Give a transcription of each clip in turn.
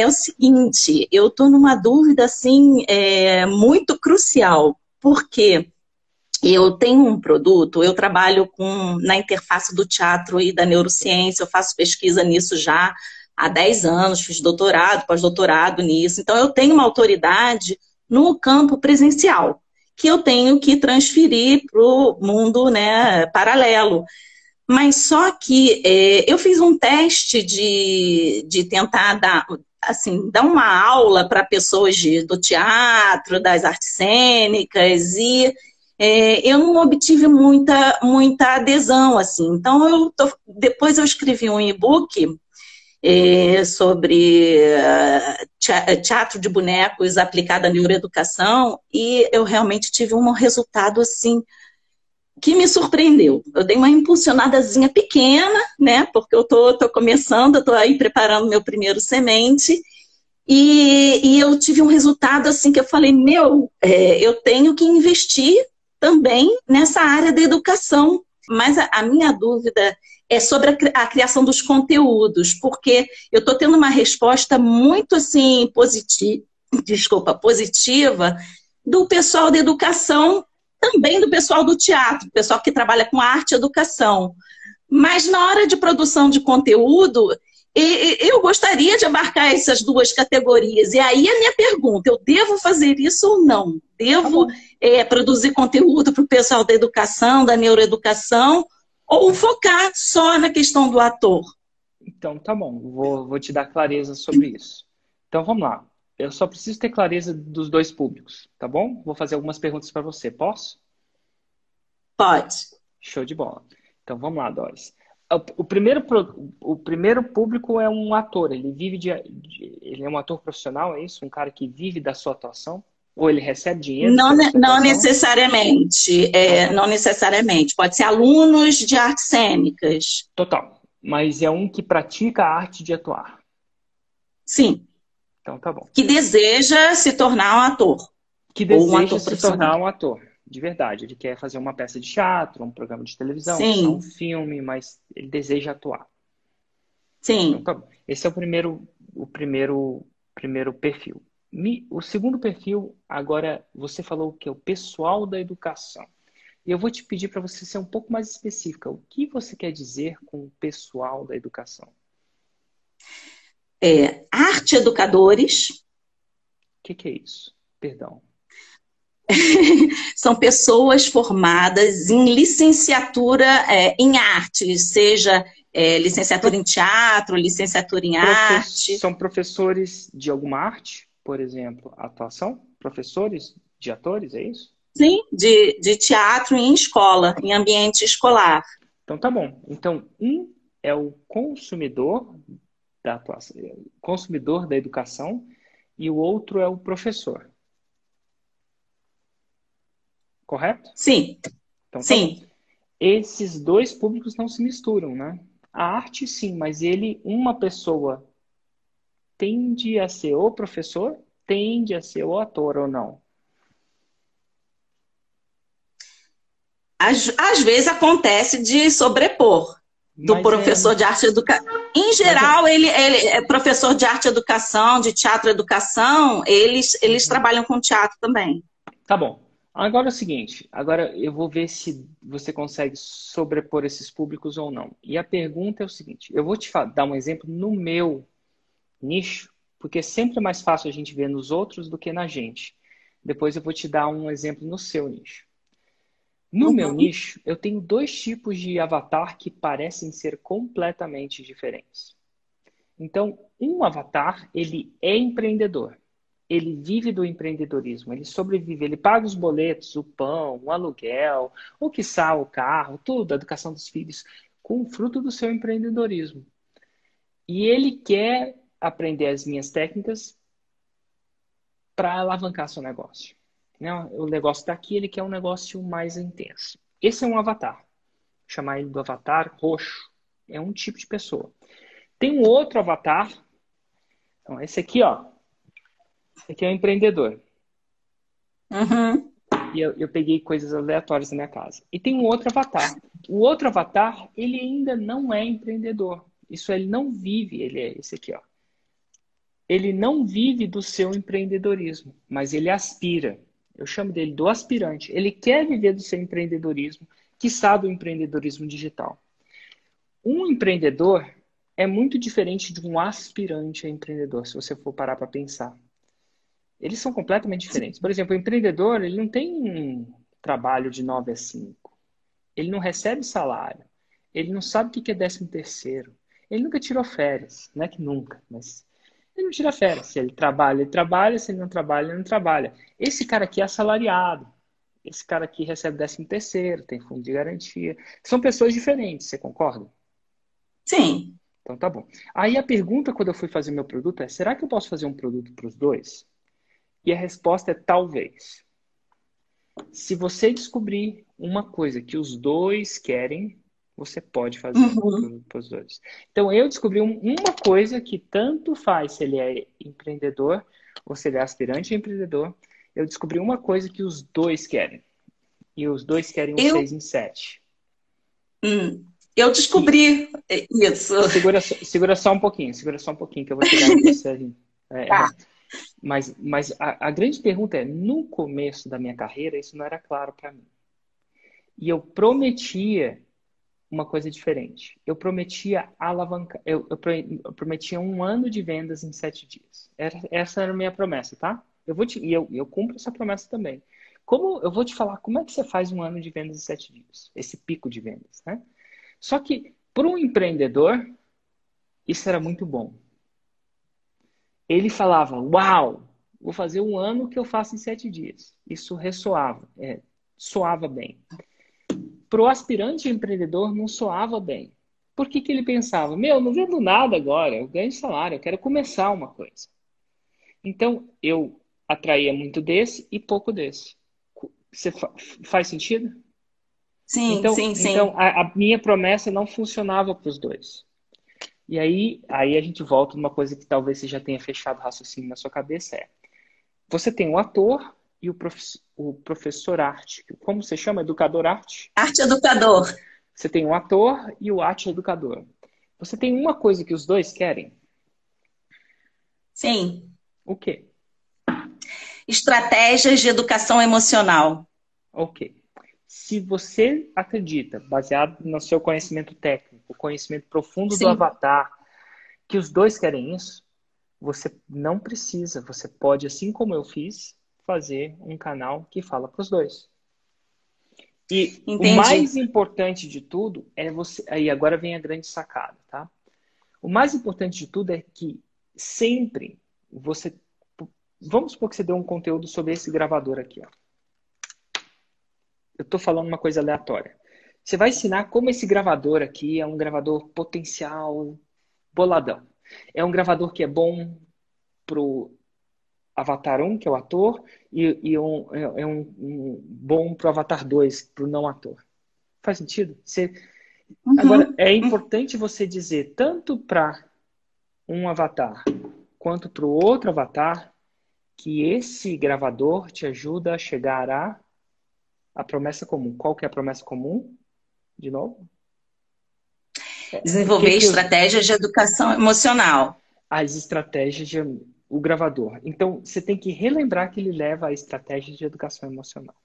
é, o seguinte, eu estou numa dúvida assim é, muito crucial, porque eu tenho um produto, eu trabalho com na interface do teatro e da neurociência, eu faço pesquisa nisso já há 10 anos, fiz doutorado, pós-doutorado nisso. Então, eu tenho uma autoridade no campo presencial, que eu tenho que transferir para o mundo né, paralelo. Mas só que é, eu fiz um teste de, de tentar dar, assim, dar uma aula para pessoas de, do teatro, das artes cênicas, e é, eu não obtive muita, muita adesão, assim. Então, eu tô, depois eu escrevi um e-book é, sobre teatro de bonecos aplicado à neuroeducação, e eu realmente tive um resultado, assim, que me surpreendeu. Eu dei uma impulsionadazinha pequena, né? Porque eu tô, tô começando, eu tô aí preparando meu primeiro semente. E, e eu tive um resultado assim que eu falei, meu, é, eu tenho que investir também nessa área da educação. Mas a, a minha dúvida é sobre a, criação dos conteúdos, porque eu estou tendo uma resposta muito assim positiva, desculpa, positiva do pessoal da educação também do pessoal do teatro, pessoal que trabalha com arte e educação. Mas na hora de produção de conteúdo, eu gostaria de abarcar essas duas categorias. E aí a minha pergunta: eu devo fazer isso ou não? Devo tá é, produzir conteúdo para o pessoal da educação, da neuroeducação, ou focar só na questão do ator? Então, tá bom, vou, vou te dar clareza sobre isso. Então, vamos lá. Eu só preciso ter clareza dos dois públicos, tá bom? Vou fazer algumas perguntas para você. Posso? Pode. Show de bola. Então vamos lá, Doris. O primeiro, o primeiro público é um ator. Ele vive de, ele é um ator profissional, é isso? Um cara que vive da sua atuação? Ou ele recebe dinheiro? Não, não necessariamente. É, não necessariamente. Pode ser alunos de artes cênicas. Total. Mas é um que pratica a arte de atuar. Sim. Então tá bom. Que deseja se tornar um ator. Que deseja um ator se tornar um ator, de verdade. Ele quer fazer uma peça de teatro, um programa de televisão, um filme, mas ele deseja atuar. Sim. Então, tá bom. Esse é o primeiro, o primeiro, primeiro perfil. O segundo perfil, agora você falou que é o pessoal da educação. E eu vou te pedir para você ser um pouco mais específica. O que você quer dizer com o pessoal da educação? É, arte educadores. O que, que é isso? Perdão. São pessoas formadas em licenciatura é, em arte, seja é, licenciatura em teatro, licenciatura em Profe arte. São professores de alguma arte, por exemplo, atuação? Professores de atores, é isso? Sim, de, de teatro em escola, em ambiente escolar. Então tá bom. Então, um é o consumidor da atuação, consumidor da educação e o outro é o professor. Correto? Sim. Então, tá sim. Esses dois públicos não se misturam, né? A arte, sim, mas ele, uma pessoa tende a ser o professor, tende a ser o ator ou não? Às, às vezes acontece de sobrepor do mas professor é... de arte e educação. Em geral, mas... ele, ele é professor de arte e educação, de teatro e educação, eles, eles uhum. trabalham com teatro também. Tá bom. Agora é o seguinte, agora eu vou ver se você consegue sobrepor esses públicos ou não. E a pergunta é o seguinte, eu vou te dar um exemplo no meu nicho, porque é sempre mais fácil a gente ver nos outros do que na gente. Depois eu vou te dar um exemplo no seu nicho. No uhum. meu nicho, eu tenho dois tipos de avatar que parecem ser completamente diferentes. Então, um avatar, ele é empreendedor. Ele vive do empreendedorismo, ele sobrevive, ele paga os boletos, o pão, o aluguel, o que o carro, tudo, a educação dos filhos, com o fruto do seu empreendedorismo. E ele quer aprender as minhas técnicas para alavancar seu negócio. Né? O negócio está aqui, ele quer um negócio mais intenso. Esse é um avatar. Vou chamar ele do avatar roxo. É um tipo de pessoa. Tem um outro avatar. Então, esse aqui, ó. Esse aqui é o um empreendedor. Uhum. E eu, eu, peguei coisas aleatórias na minha casa. E tem um outro avatar. O outro avatar, ele ainda não é empreendedor. Isso ele não vive, ele é esse aqui, ó. ele não vive do seu empreendedorismo, mas ele aspira. Eu chamo dele do aspirante. Ele quer viver do seu empreendedorismo, que sabe o empreendedorismo digital. Um empreendedor é muito diferente de um aspirante a empreendedor, se você for parar para pensar. Eles são completamente diferentes. Por exemplo, o empreendedor, ele não tem um trabalho de 9 a 5. Ele não recebe salário. Ele não sabe o que é décimo terceiro. Ele nunca tirou férias. Não é que nunca, mas ele não tira férias. Se ele trabalha, ele trabalha. Se ele não trabalha, ele não trabalha. Esse cara aqui é assalariado. Esse cara aqui recebe décimo terceiro, tem fundo de garantia. São pessoas diferentes, você concorda? Sim. Então tá bom. Aí a pergunta quando eu fui fazer meu produto é: será que eu posso fazer um produto para os dois? E a resposta é talvez. Se você descobrir uma coisa que os dois querem, você pode fazer uhum. para os dois. Então, eu descobri um, uma coisa que tanto faz se ele é empreendedor ou se ele é aspirante a empreendedor. Eu descobri uma coisa que os dois querem. E os dois querem um eu... 6 em 7. Hum. Eu descobri e... isso. Segura, segura só um pouquinho, segura só um pouquinho que eu vou chegar em você. É, tá. Mas, mas a, a grande pergunta é: no começo da minha carreira, isso não era claro para mim. E eu prometia uma coisa diferente. Eu prometia alavancar, eu, eu, prometia um ano de vendas em sete dias. essa era a minha promessa, tá? Eu vou te, e eu, eu cumpro essa promessa também. Como eu vou te falar como é que você faz um ano de vendas em sete dias, esse pico de vendas, né? Só que para um empreendedor isso era muito bom. Ele falava: "Uau, vou fazer um ano que eu faço em sete dias". Isso ressoava, é, soava bem para o aspirante empreendedor não soava bem. Por que, que ele pensava? Meu, não vendo nada agora, eu ganho salário, eu quero começar uma coisa. Então, eu atraía muito desse e pouco desse. Você fa faz sentido? Sim, então, sim, sim. Então, a, a minha promessa não funcionava para os dois. E aí, aí a gente volta numa coisa que talvez você já tenha fechado o raciocínio na sua cabeça, é você tem um ator e o, prof, o professor arte. Como você chama? Educador arte? Arte educador. Você tem o ator e o arte educador. Você tem uma coisa que os dois querem? Sim. O quê? Estratégias de educação emocional. Ok. Se você acredita, baseado no seu conhecimento técnico, conhecimento profundo Sim. do avatar, que os dois querem isso, você não precisa, você pode, assim como eu fiz, fazer um canal que fala para os dois. E Entendi. o mais importante de tudo é você. Aí agora vem a grande sacada, tá? O mais importante de tudo é que sempre você. Vamos supor que você deu um conteúdo sobre esse gravador aqui, ó. Eu estou falando uma coisa aleatória. Você vai ensinar como esse gravador aqui é um gravador potencial boladão. É um gravador que é bom pro Avatar 1, que é o ator, e, e um, é, é um, um bom para o Avatar 2, para o não ator. Faz sentido? Você... Uhum. Agora, é importante você dizer, tanto para um avatar quanto para o outro avatar, que esse gravador te ajuda a chegar a a promessa comum. Qual que é a promessa comum? De novo? Desenvolver que que estratégias eu... de educação emocional. As estratégias de o gravador. Então, você tem que relembrar que ele leva a estratégia de educação emocional.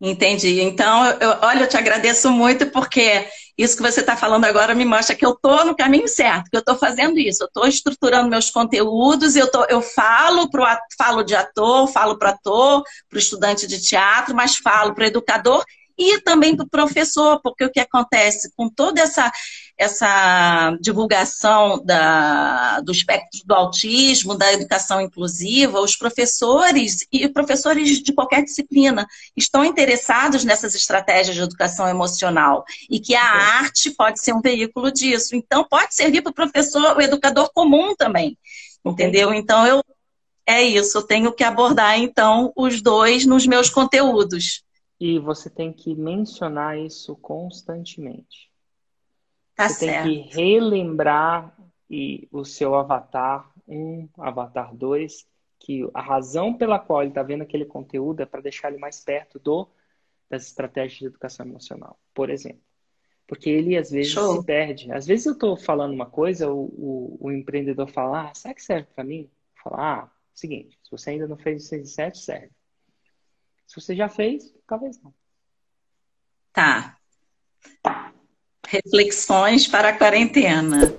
Entendi. Então, eu, olha, eu te agradeço muito porque isso que você está falando agora me mostra que eu estou no caminho certo, que eu estou fazendo isso, eu estou estruturando meus conteúdos, eu, tô, eu falo, pro, falo de ator, falo para ator, para o estudante de teatro, mas falo para o educador e também para o professor, porque o que acontece com toda essa, essa divulgação da, do espectro do autismo, da educação inclusiva, os professores e professores de qualquer disciplina estão interessados nessas estratégias de educação emocional e que a arte pode ser um veículo disso. Então, pode servir para o professor, o educador comum também, entendeu? Então, eu é isso, eu tenho que abordar então os dois nos meus conteúdos. E você tem que mencionar isso constantemente. Tá você certo. tem que relembrar e o seu avatar um, avatar 2, que a razão pela qual ele está vendo aquele conteúdo é para deixar ele mais perto do das estratégias de educação emocional. Por exemplo, Porque ele às vezes Show. se perde. Às vezes eu estou falando uma coisa, o, o, o empreendedor fala, ah, será que serve para mim? Falar, ah, seguinte, se você ainda não fez o 6 e 7, serve. Se você já fez, talvez não. Tá. Reflexões para a quarentena.